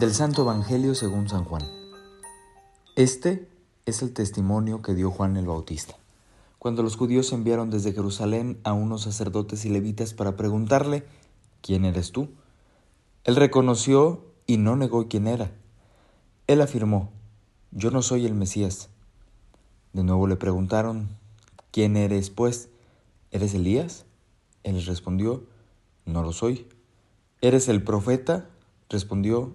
Del Santo Evangelio según San Juan. Este es el testimonio que dio Juan el Bautista. Cuando los judíos enviaron desde Jerusalén a unos sacerdotes y levitas para preguntarle, ¿quién eres tú? Él reconoció y no negó quién era. Él afirmó, yo no soy el Mesías. De nuevo le preguntaron, ¿quién eres pues? ¿Eres Elías? Él respondió, no lo soy. ¿Eres el profeta? Respondió,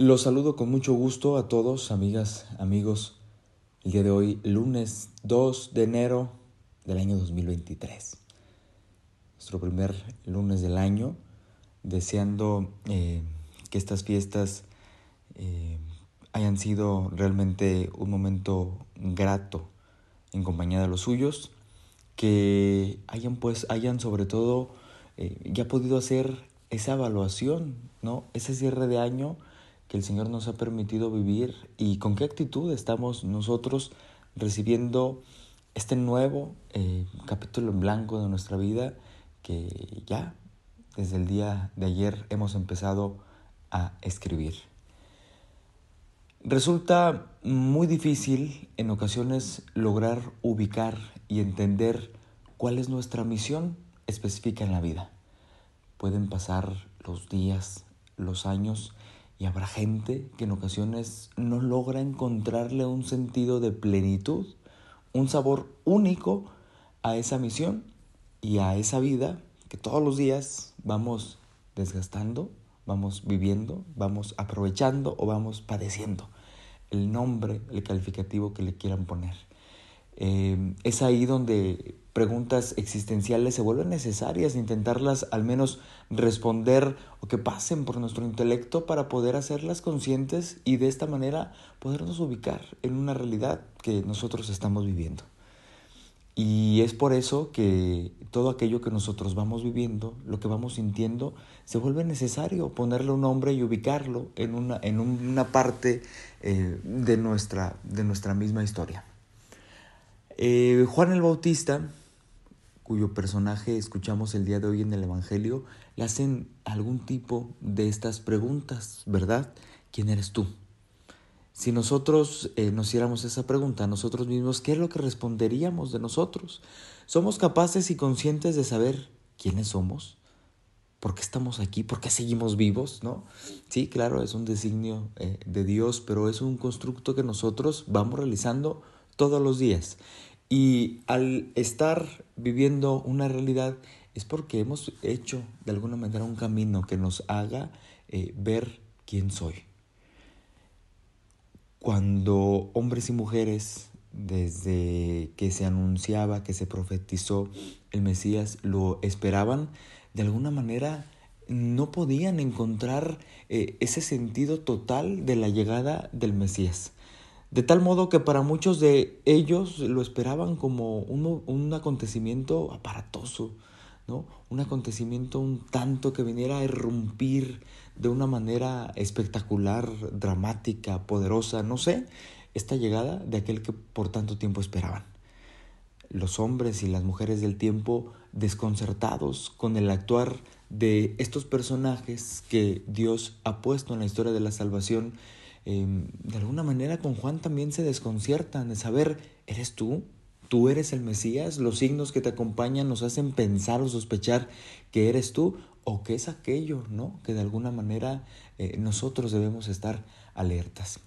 Los saludo con mucho gusto a todos, amigas, amigos el día de hoy, lunes 2 de enero del año 2023. Nuestro primer lunes del año, deseando eh, que estas fiestas eh, hayan sido realmente un momento grato en compañía de los suyos, que hayan pues, hayan sobre todo eh, ya podido hacer esa evaluación, ¿no? Ese cierre de año que el Señor nos ha permitido vivir y con qué actitud estamos nosotros recibiendo este nuevo eh, capítulo en blanco de nuestra vida que ya desde el día de ayer hemos empezado a escribir. Resulta muy difícil en ocasiones lograr ubicar y entender cuál es nuestra misión específica en la vida. Pueden pasar los días, los años y habrá gente que en ocasiones no logra encontrarle un sentido de plenitud, un sabor único a esa misión y a esa vida que todos los días vamos desgastando, vamos viviendo, vamos aprovechando o vamos padeciendo. El nombre, el calificativo que le quieran poner. Eh, es ahí donde preguntas existenciales se vuelven necesarias, intentarlas al menos responder o que pasen por nuestro intelecto para poder hacerlas conscientes y de esta manera podernos ubicar en una realidad que nosotros estamos viviendo. Y es por eso que todo aquello que nosotros vamos viviendo, lo que vamos sintiendo, se vuelve necesario ponerle un nombre y ubicarlo en una, en una parte eh, de, nuestra, de nuestra misma historia. Eh, Juan el Bautista cuyo personaje escuchamos el día de hoy en el Evangelio, le hacen algún tipo de estas preguntas, ¿verdad? ¿Quién eres tú? Si nosotros eh, nos hiciéramos esa pregunta a nosotros mismos, ¿qué es lo que responderíamos de nosotros? ¿Somos capaces y conscientes de saber quiénes somos? ¿Por qué estamos aquí? ¿Por qué seguimos vivos? ¿No? Sí, claro, es un designio eh, de Dios, pero es un constructo que nosotros vamos realizando todos los días. Y al estar viviendo una realidad es porque hemos hecho de alguna manera un camino que nos haga eh, ver quién soy. Cuando hombres y mujeres, desde que se anunciaba, que se profetizó el Mesías, lo esperaban, de alguna manera no podían encontrar eh, ese sentido total de la llegada del Mesías. De tal modo que para muchos de ellos lo esperaban como un, un acontecimiento aparatoso, ¿no? Un acontecimiento un tanto que viniera a irrumpir de una manera espectacular, dramática, poderosa, no sé, esta llegada de aquel que por tanto tiempo esperaban. Los hombres y las mujeres del tiempo desconcertados con el actuar de estos personajes que Dios ha puesto en la historia de la salvación Em, de alguna manera con Juan también se desconciertan de saber, ¿eres tú? ¿Tú eres el Mesías? Los signos que te acompañan nos hacen pensar o sospechar que eres tú o que es aquello, ¿no? Que de alguna manera eh, nosotros debemos estar alertas.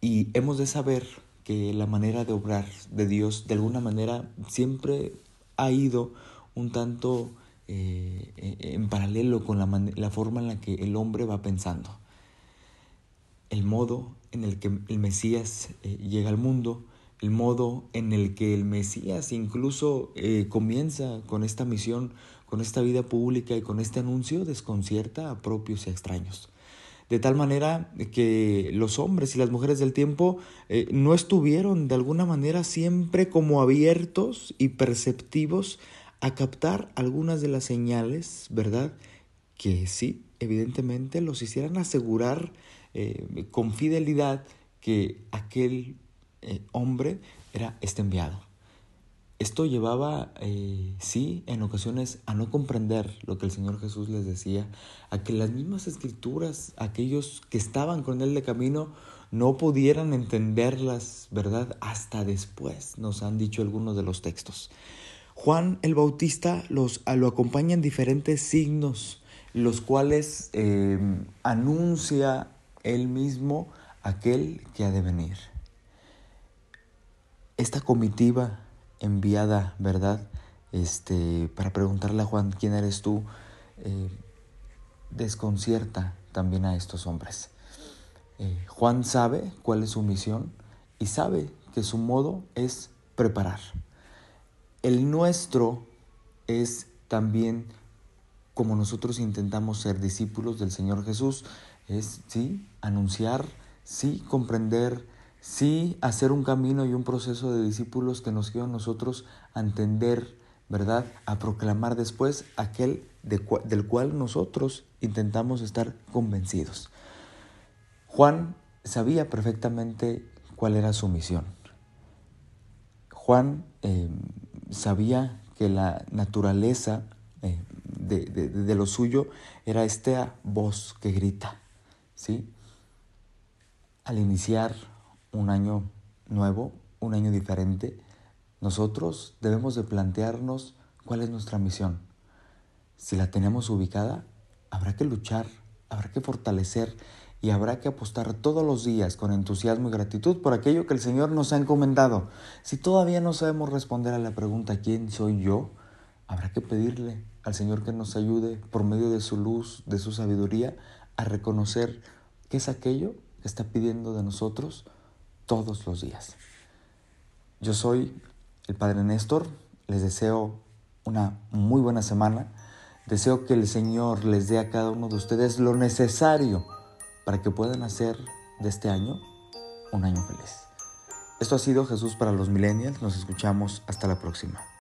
Y hemos de saber que la manera de obrar de Dios de alguna manera siempre ha ido un tanto eh, en paralelo con la, la, forma en la que el hombre va pensando. El modo en el que el Mesías eh, llega al mundo, el modo en el que el Mesías incluso eh, comienza con esta misión, con esta vida pública y con este anuncio, desconcierta a propios y extraños. De tal manera que los hombres y las mujeres del tiempo eh, no estuvieron de alguna manera siempre como abiertos y perceptivos a captar algunas de las señales, ¿verdad? Que sí, evidentemente los hicieran asegurar eh, con fidelidad que aquel eh, hombre era este enviado. Esto llevaba, eh, sí, en ocasiones a no comprender lo que el Señor Jesús les decía, a que las mismas escrituras, aquellos que estaban con Él de camino, no pudieran entenderlas, ¿verdad? Hasta después, nos han dicho algunos de los textos. Juan el Bautista los, lo acompaña en diferentes signos, los cuales eh, anuncia él mismo aquel que ha de venir. Esta comitiva enviada, ¿verdad? Este, para preguntarle a Juan, ¿quién eres tú? Eh, desconcierta también a estos hombres. Eh, Juan sabe cuál es su misión y sabe que su modo es preparar. El nuestro es también como nosotros intentamos ser discípulos del Señor Jesús, es sí anunciar, sí comprender, sí hacer un camino y un proceso de discípulos que nos lleva a nosotros a entender, ¿verdad? A proclamar después aquel del cual nosotros intentamos estar convencidos. Juan sabía perfectamente cuál era su misión. Juan eh, sabía que la naturaleza eh, de, de, lo suyo era esta voz que grita, ¿sí? Al iniciar un año nuevo, un año diferente, nosotros debemos de plantearnos cuál es nuestra misión. Si la tenemos ubicada, habrá que luchar, habrá que fortalecer y habrá que apostar todos los días con entusiasmo y gratitud por aquello que el Señor nos ha encomendado. Si todavía no sabemos responder a la pregunta ¿quién soy yo? Habrá que pedirle al Señor que nos ayude por medio de su luz, de su sabiduría, a reconocer qué es aquello que está pidiendo de nosotros todos los días. Yo soy el Padre Néstor, les deseo una muy buena semana, deseo que el Señor les dé a cada uno de ustedes lo necesario para que puedan hacer de este año un año feliz. Esto ha sido Jesús para los millennials, nos escuchamos hasta la próxima.